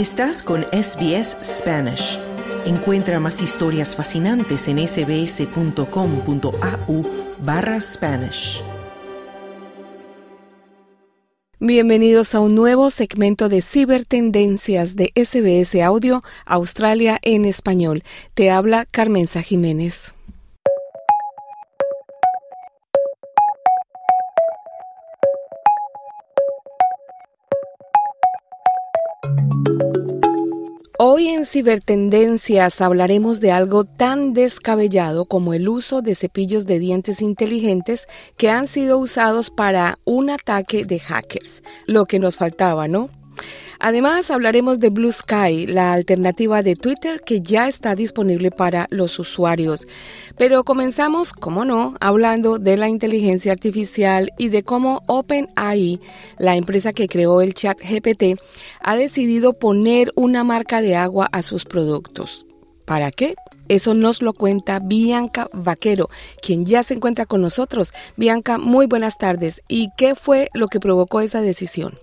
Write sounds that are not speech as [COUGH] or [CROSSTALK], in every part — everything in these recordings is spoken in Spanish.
Estás con SBS Spanish. Encuentra más historias fascinantes en sbs.com.au barra Spanish. Bienvenidos a un nuevo segmento de cibertendencias de SBS Audio Australia en español. Te habla Carmenza Jiménez. Hoy en Cibertendencias hablaremos de algo tan descabellado como el uso de cepillos de dientes inteligentes que han sido usados para un ataque de hackers. Lo que nos faltaba, ¿no? Además, hablaremos de Blue Sky, la alternativa de Twitter que ya está disponible para los usuarios. Pero comenzamos, como no, hablando de la inteligencia artificial y de cómo OpenAI, la empresa que creó el chat GPT, ha decidido poner una marca de agua a sus productos. ¿Para qué? Eso nos lo cuenta Bianca Vaquero, quien ya se encuentra con nosotros. Bianca, muy buenas tardes. ¿Y qué fue lo que provocó esa decisión?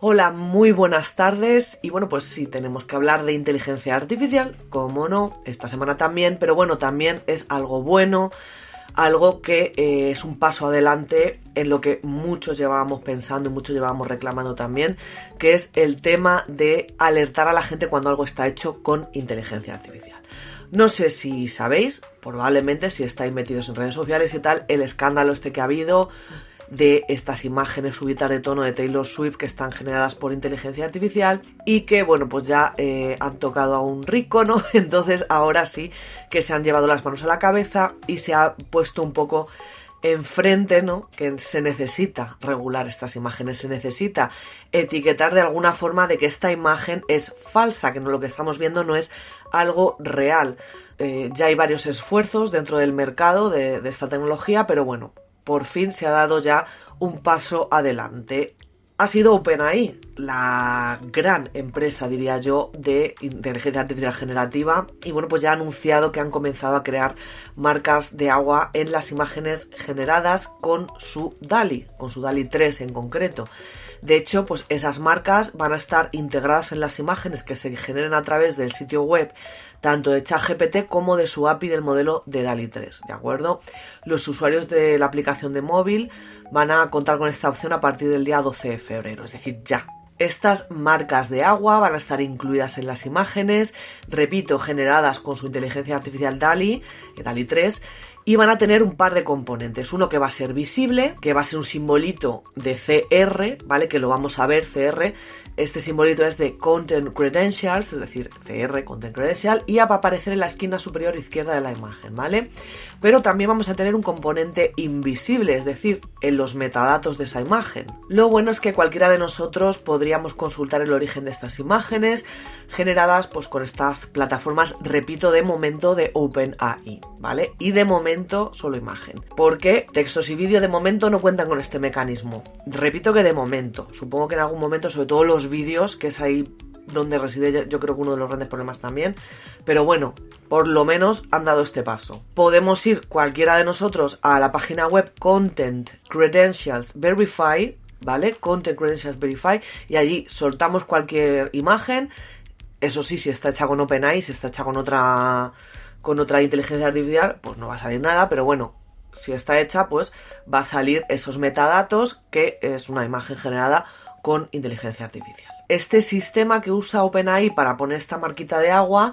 Hola, muy buenas tardes. Y bueno, pues sí, tenemos que hablar de inteligencia artificial, como no, esta semana también, pero bueno, también es algo bueno, algo que eh, es un paso adelante en lo que muchos llevábamos pensando y muchos llevábamos reclamando también, que es el tema de alertar a la gente cuando algo está hecho con inteligencia artificial. No sé si sabéis, probablemente si estáis metidos en redes sociales y tal, el escándalo este que ha habido de estas imágenes subidas de tono de Taylor Swift que están generadas por inteligencia artificial y que, bueno, pues ya eh, han tocado a un rico, ¿no? [LAUGHS] Entonces ahora sí que se han llevado las manos a la cabeza y se ha puesto un poco enfrente, ¿no? Que se necesita regular estas imágenes, se necesita etiquetar de alguna forma de que esta imagen es falsa, que no lo que estamos viendo no es algo real. Eh, ya hay varios esfuerzos dentro del mercado de esta tecnología, pero bueno, por fin se ha dado ya un paso adelante. Ha sido OpenAI, la gran empresa, diría yo, de inteligencia artificial generativa. Y bueno, pues ya ha anunciado que han comenzado a crear marcas de agua en las imágenes generadas con su DALI, con su DALI 3 en concreto. De hecho, pues esas marcas van a estar integradas en las imágenes que se generen a través del sitio web tanto de ChatGPT como de su API del modelo de DALI 3, ¿de acuerdo? Los usuarios de la aplicación de móvil van a contar con esta opción a partir del día 12 de febrero, es decir, ya, estas marcas de agua van a estar incluidas en las imágenes, repito, generadas con su inteligencia artificial DALI, eh, DALI 3, y van a tener un par de componentes. Uno que va a ser visible, que va a ser un simbolito de CR, ¿vale? Que lo vamos a ver, CR. Este simbolito es de Content Credentials, es decir, CR, Content Credential, y va a aparecer en la esquina superior izquierda de la imagen, ¿vale? Pero también vamos a tener un componente invisible, es decir, en los metadatos de esa imagen. Lo bueno es que cualquiera de nosotros podríamos consultar el origen de estas imágenes generadas pues con estas plataformas, repito, de momento de OpenAI, ¿vale? Y de momento solo imagen. Porque textos y vídeo de momento no cuentan con este mecanismo. Repito que de momento. Supongo que en algún momento, sobre todo los vídeos, que es ahí donde reside yo creo que uno de los grandes problemas también. Pero bueno, por lo menos han dado este paso. Podemos ir cualquiera de nosotros a la página web Content Credentials Verify, ¿vale? Content Credentials Verify y allí soltamos cualquier imagen. Eso sí, si está hecha con OpenAI, si está hecha con otra con otra inteligencia artificial, pues no va a salir nada, pero bueno, si está hecha, pues va a salir esos metadatos que es una imagen generada con inteligencia artificial. Este sistema que usa OpenAI para poner esta marquita de agua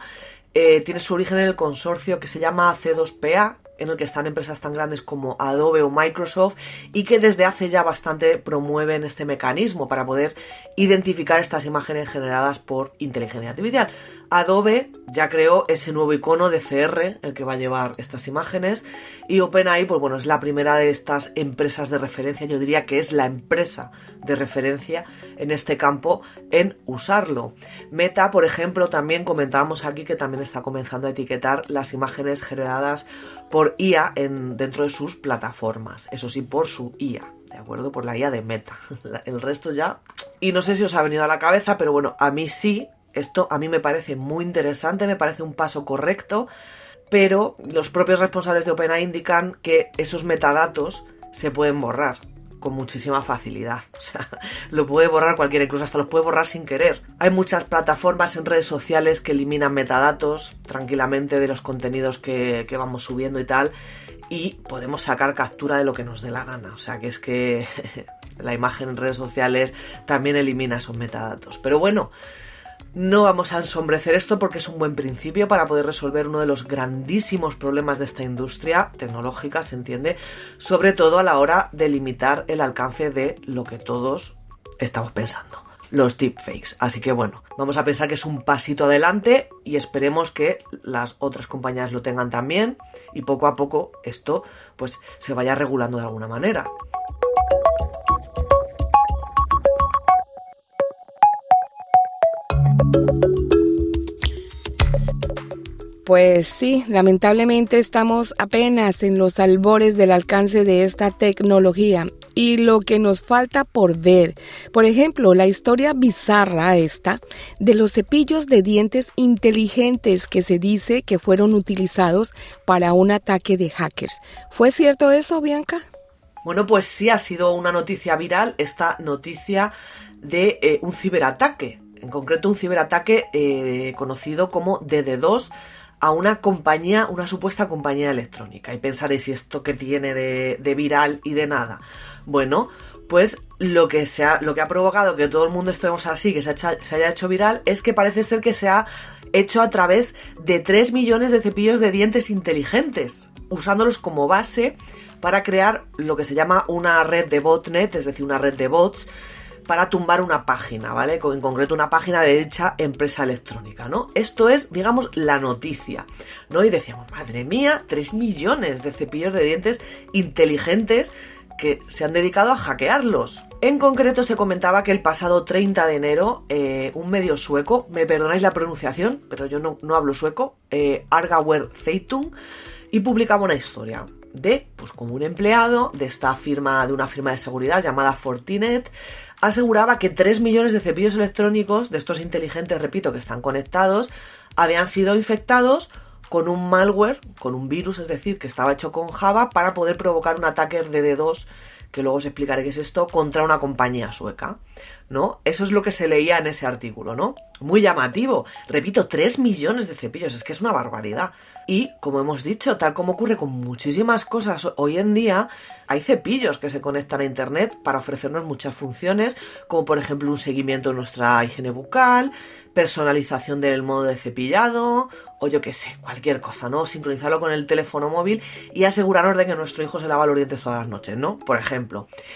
eh, tiene su origen en el consorcio que se llama C2PA, en el que están empresas tan grandes como Adobe o Microsoft y que desde hace ya bastante promueven este mecanismo para poder identificar estas imágenes generadas por inteligencia artificial. Adobe ya creó ese nuevo icono de CR, el que va a llevar estas imágenes, y OpenAI, pues bueno, es la primera de estas empresas de referencia, yo diría que es la empresa de referencia en este campo en usarlo. Meta, por ejemplo, también comentábamos aquí que también está comenzando a etiquetar las imágenes generadas por IA en, dentro de sus plataformas, eso sí, por su IA. ¿De acuerdo? Por la IA de Meta. [LAUGHS] El resto ya. Y no sé si os ha venido a la cabeza, pero bueno, a mí sí, esto a mí me parece muy interesante, me parece un paso correcto, pero los propios responsables de OpenAI indican que esos metadatos se pueden borrar con muchísima facilidad. [LAUGHS] O sea, lo puede borrar cualquiera, incluso hasta los puede borrar sin querer. Hay muchas plataformas en redes sociales que eliminan metadatos tranquilamente de los contenidos que, que vamos subiendo y tal. Y podemos sacar captura de lo que nos dé la gana. O sea que es que [LAUGHS] la imagen en redes sociales también elimina esos metadatos. Pero bueno, no vamos a ensombrecer esto porque es un buen principio para poder resolver uno de los grandísimos problemas de esta industria tecnológica, se entiende, sobre todo a la hora de limitar el alcance de lo que todos estamos pensando, los deepfakes. Así que bueno, vamos a pensar que es un pasito adelante y esperemos que las otras compañías lo tengan también y poco a poco esto pues se vaya regulando de alguna manera. Pues sí, lamentablemente estamos apenas en los albores del alcance de esta tecnología y lo que nos falta por ver. Por ejemplo, la historia bizarra esta de los cepillos de dientes inteligentes que se dice que fueron utilizados para un ataque de hackers. ¿Fue cierto eso, Bianca? Bueno, pues sí ha sido una noticia viral esta noticia de eh, un ciberataque. En concreto, un ciberataque eh, conocido como DD2 a una compañía, una supuesta compañía electrónica. Y pensaréis, ¿y esto que tiene de, viral y de nada? Bueno, pues lo que, se ha, lo que ha provocado que todo el mundo estemos así, que se, se, haya hecho viral, es que parece ser que se ha hecho a través de 3 millones de cepillos de dientes inteligentes, usándolos como base para crear lo que se llama una red de botnet, es decir, una red de bots para tumbar una página, ¿vale? En concreto una página de dicha empresa electrónica, ¿no? Esto es, digamos, la noticia, ¿no? Y decíamos, madre mía, 3 millones de cepillos de dientes inteligentes que se han dedicado a hackearlos. En concreto se comentaba que el pasado 30 de enero eh, un medio sueco, me perdonáis la pronunciación, pero yo no, hablo sueco, eh, Argaware Zeitung, y publicaba una historia de, pues como un empleado de esta firma, de una firma de seguridad llamada Fortinet, aseguraba que 3 millones de cepillos electrónicos, de estos inteligentes, repito, que están conectados, habían sido infectados con un malware, con un virus, es decir, que estaba hecho con Java para poder provocar un ataque de D2, que luego os explicaré qué es esto, contra una compañía sueca. ¿No? Eso es lo que se leía en ese artículo, ¿no? Muy llamativo. Repito, 3 millones de cepillos, es que es una barbaridad. Y, como hemos dicho, tal como ocurre con muchísimas cosas hoy en día, hay cepillos que se conectan a Internet para ofrecernos muchas funciones, como por ejemplo un seguimiento de nuestra higiene bucal, personalización del modo de cepillado, o yo qué sé, cualquier cosa, ¿no? Sincronizarlo con el teléfono móvil y asegurarnos de que nuestro hijo se lava los dientes todas las noches, ¿no? Por ejemplo,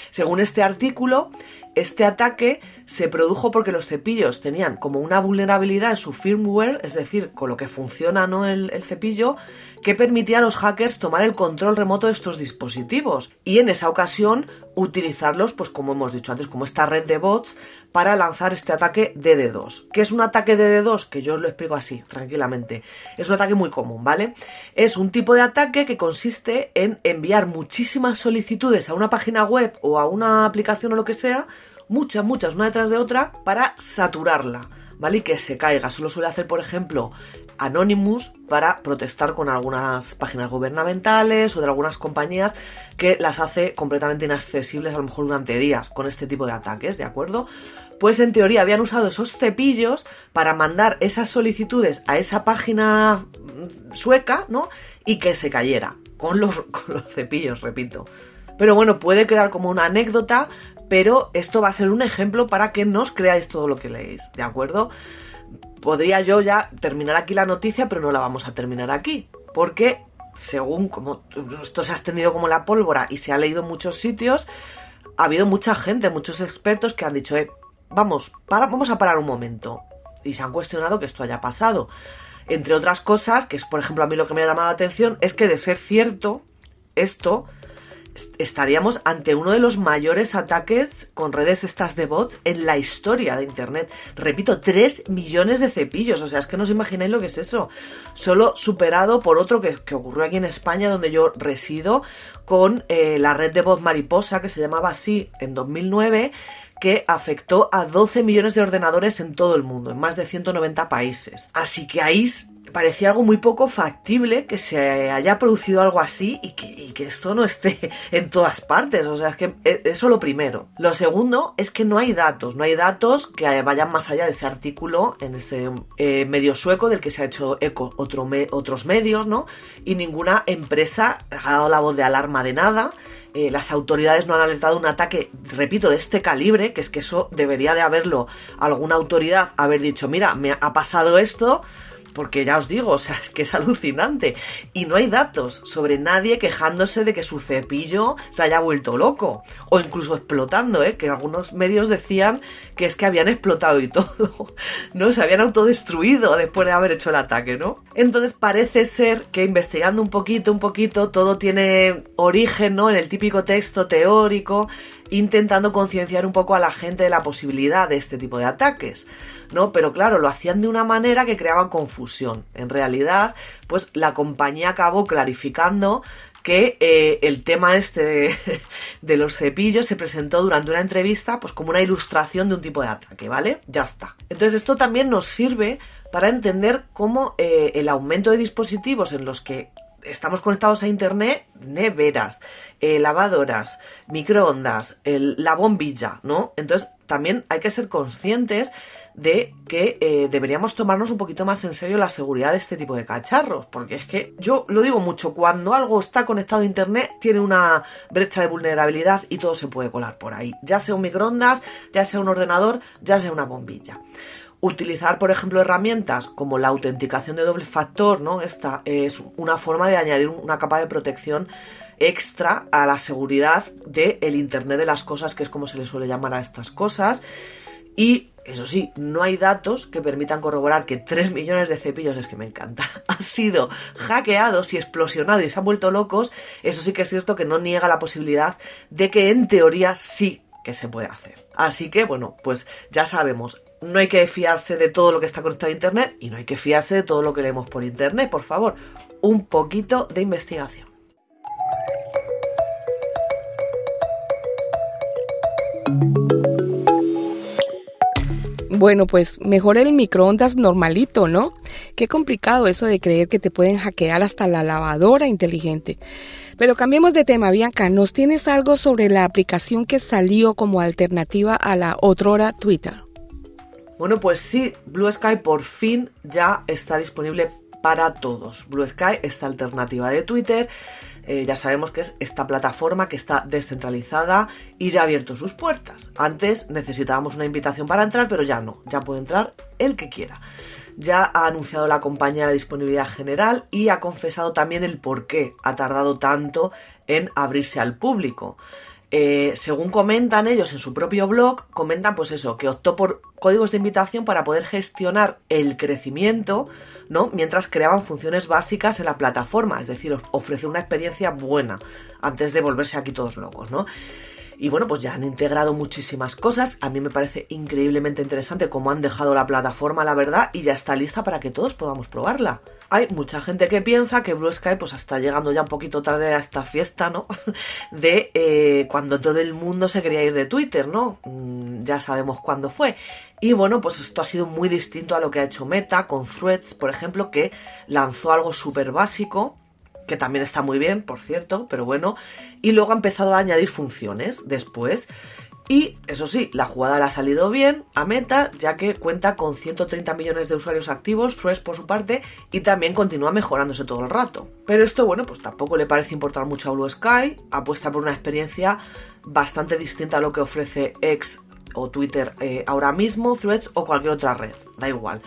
según este artículo, este ataque se produjo porque los cepillos tenían como una vulnerabilidad en su firmware, es decir, con lo que funciona ¿no? el, cepillo, que permitía a los hackers tomar el control remoto de estos dispositivos y en esa ocasión utilizarlos, pues como hemos dicho antes, como esta red de bots para lanzar este ataque DD2. ¿Qué es un ataque DD2? Que yo os lo explico así, tranquilamente. Es un ataque muy común, ¿vale? Es un tipo de ataque que consiste en enviar muchísimas solicitudes a una página web o a una aplicación o lo que sea, muchas, muchas, una detrás de otra, para saturarla, ¿vale? Y que se caiga. Solo suele hacer, por ejemplo, Anonymous para protestar con algunas páginas gubernamentales o de algunas compañías que las hace completamente inaccesibles a lo mejor durante días con este tipo de ataques, ¿de acuerdo? Pues en teoría habían usado esos cepillos para mandar esas solicitudes a esa página sueca, ¿no? Y que se cayera con los, [LAUGHS] con los cepillos, repito. Pero bueno, puede quedar como una anécdota, pero esto va a ser un ejemplo para que no os creáis todo lo que leéis, ¿de acuerdo? Podría yo ya terminar aquí la noticia, pero no la vamos a terminar aquí, porque según como esto se ha extendido como la pólvora y se ha leído en muchos sitios, ha habido mucha gente, muchos expertos que han dicho, eh, vamos, vamos a parar un momento. Y se han cuestionado que esto haya pasado. Entre otras cosas, que es por ejemplo a mí lo que me ha llamado la atención, es que de ser cierto, esto estaríamos ante uno de los mayores ataques con redes estas de bots en la historia de Internet. Repito, 3 millones de cepillos, o sea, es que no os imagináis lo que es eso. Solo superado por otro que, ocurrió aquí en España, donde yo resido, con eh, la red de bots mariposa, que se llamaba así en 2009, que afectó a 12 millones de ordenadores en todo el mundo, en más de 190 países. Así que ahí parecía algo muy poco factible que se haya producido algo así y que, esto no esté [LAUGHS] en todas partes. O sea, es que e, eso lo primero. Lo segundo es que no hay datos, no hay datos que vayan más allá de ese artículo en ese eh, medio sueco del que se ha hecho eco otros medios, ¿no? Y ninguna empresa ha dado la voz de alarma de nada. Eh, las autoridades no han alertado un ataque, repito, de este calibre, que es que eso debería de haberlo alguna autoridad, haber dicho, mira, me ha pasado esto, porque ya os digo, o sea, es que es alucinante. Y no hay datos sobre nadie quejándose de que su cepillo se haya vuelto loco. O incluso explotando, ¿eh? Que algunos medios decían que es que habían explotado y [LAUGHS] todo. ¿No? Se habían autodestruido después de haber hecho el ataque, ¿no? Entonces parece ser que investigando un poquito, un poquito, todo tiene origen, ¿no? En el típico texto teórico intentando concienciar un poco a la gente de la posibilidad de este tipo de ataques, ¿no? Pero claro, lo hacían de una manera que creaba confusión. En realidad, pues la compañía acabó clarificando que eh, el tema este de, [LAUGHS] los cepillos se presentó durante una entrevista pues como una ilustración de un tipo de ataque, ¿vale? Ya está. Entonces esto también nos sirve para entender cómo eh, el aumento de dispositivos en los que estamos conectados a internet, neveras, eh, lavadoras, microondas, la bombilla, ¿no? Entonces también hay que ser conscientes de que eh, deberíamos tomarnos un poquito más en serio la seguridad de este tipo de cacharros, porque es que yo lo digo mucho, cuando algo está conectado a internet tiene una brecha de vulnerabilidad y todo se puede colar por ahí, ya sea un microondas, ya sea un ordenador, ya sea una bombilla. Utilizar, por ejemplo, herramientas como la autenticación de doble factor, ¿no? Esta es una forma de añadir una capa de protección extra a la seguridad del Internet de las cosas, que es como se le suele llamar a estas cosas. Y eso sí, no hay datos que permitan corroborar que 3 millones de cepillos, es que me encanta, [LAUGHS] han sido hackeados y explosionados y se han vuelto locos. Eso sí que es cierto que no niega la posibilidad de que en teoría sí que se puede hacer. Así que, bueno, pues ya sabemos, no hay que fiarse de todo lo que está conectado a Internet y no hay que fiarse de todo lo que leemos por Internet, por favor, un poquito de investigación. Bueno, pues mejor el microondas normalito, ¿no? Qué complicado eso de creer que te pueden hackear hasta la lavadora inteligente. Pero cambiemos de tema, Bianca. ¿Nos tienes algo sobre la aplicación que salió como alternativa a la otrora Twitter? Bueno, pues sí, Blue Sky por fin ya está disponible para todos. Blue Sky, esta alternativa de Twitter, eh, ya sabemos que es esta plataforma que está descentralizada y ya ha abierto sus puertas. Antes necesitábamos una invitación para entrar, pero ya no, ya puede entrar el que quiera. Ya ha anunciado la compañía la disponibilidad general y ha confesado también el por qué ha tardado tanto en abrirse al público. Eh, según comentan ellos en su propio blog, comentan pues eso, que optó por códigos de invitación para poder gestionar el crecimiento, ¿no? Mientras creaban funciones básicas en la plataforma, es decir, ofrecer una experiencia buena antes de volverse aquí todos locos, ¿no? Y bueno, pues ya han integrado muchísimas cosas. A mí me parece increíblemente interesante cómo han dejado la plataforma, la verdad, y ya está lista para que todos podamos probarla. Hay mucha gente que piensa que Blue Sky pues está llegando ya un poquito tarde a esta fiesta, ¿no? [LAUGHS] De eh, cuando todo el mundo se quería ir de Twitter, ¿no? Mm, ya sabemos cuándo fue. Y bueno, pues esto ha sido muy distinto a lo que ha hecho Meta con Threads, por ejemplo, que lanzó algo súper básico que también está muy bien, por cierto, pero bueno, y luego ha empezado a añadir funciones después. Y eso sí, la jugada le ha salido bien a Meta, ya que cuenta con 130 millones de usuarios activos, Threads por su parte, y también continúa mejorándose todo el rato. Pero esto, bueno, pues tampoco le parece importar mucho a Blue Sky, apuesta por una experiencia bastante distinta a lo que ofrece X o Twitter eh, ahora mismo, Threads o cualquier otra red, da igual.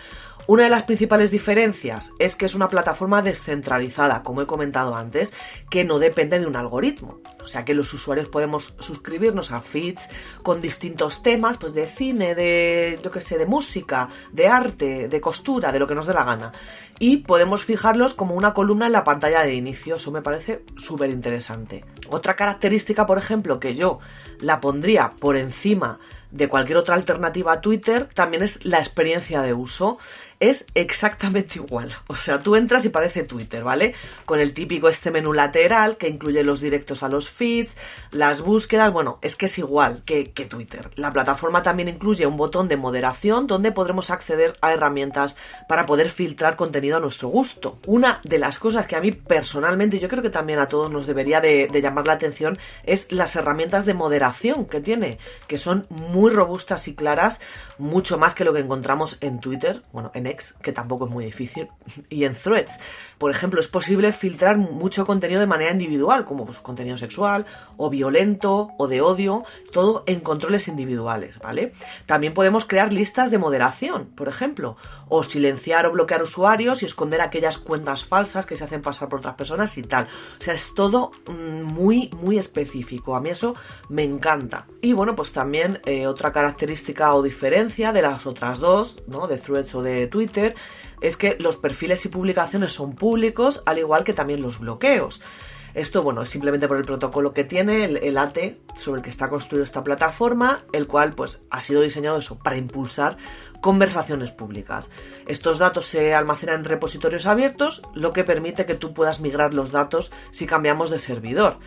Una de las principales diferencias es que es una plataforma descentralizada, como he comentado antes, que no depende de un algoritmo. O sea que los usuarios podemos suscribirnos a feeds con distintos temas, pues de cine, de, yo qué sé, de música, de arte, de costura, de lo que nos dé la gana. Y podemos fijarlos como una columna en la pantalla de inicio. Eso me parece súper interesante. Otra característica, por ejemplo, que yo la pondría por encima de cualquier otra alternativa a Twitter, también es la experiencia de uso es exactamente igual. O sea, tú entras y parece Twitter, ¿vale? Con el típico este menú lateral que incluye los directos a los feeds, las búsquedas, bueno, es que es igual que, Twitter. La plataforma también incluye un botón de moderación donde podremos acceder a herramientas para poder filtrar contenido a nuestro gusto. Una de las cosas que a mí personalmente, yo creo que también a todos nos debería de, de llamar la atención, es las herramientas de moderación que tiene, que son muy robustas y claras, mucho más que lo que encontramos en Twitter, bueno, en Que tampoco es muy difícil, y en Threads. Por ejemplo, es posible filtrar mucho contenido de manera individual, como pues, contenido sexual, o violento, o de odio, todo en controles individuales, ¿vale? También podemos crear listas de moderación, por ejemplo, o silenciar o bloquear usuarios y esconder aquellas cuentas falsas que se hacen pasar por otras personas y tal. O sea, es todo mm, muy, muy específico. A mí eso me encanta. Y bueno, pues también eh, otra característica o diferencia de las otras dos, ¿no? De Threads o de Twitter, es que los perfiles y publicaciones son públicos, al igual que también los bloqueos. Esto, bueno, es simplemente por el protocolo que tiene, el, AT, sobre el que está construido esta plataforma, el cual, pues, ha sido diseñado eso, para impulsar conversaciones públicas. Estos datos se almacenan en repositorios abiertos, lo que permite que tú puedas migrar los datos si cambiamos de servidor.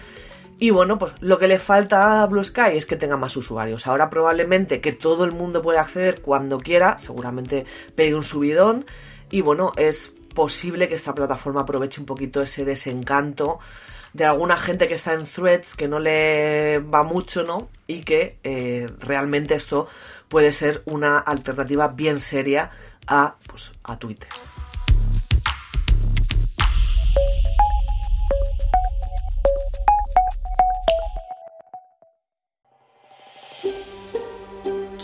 Y bueno, pues lo que le falta a Blue Sky es que tenga más usuarios. Ahora probablemente que todo el mundo puede acceder cuando quiera, seguramente pegue un subidón. Y bueno, es posible que esta plataforma aproveche un poquito ese desencanto de alguna gente que está en threads que no le va mucho, ¿no? Y que eh, realmente esto puede ser una alternativa bien seria a, pues, a Twitter.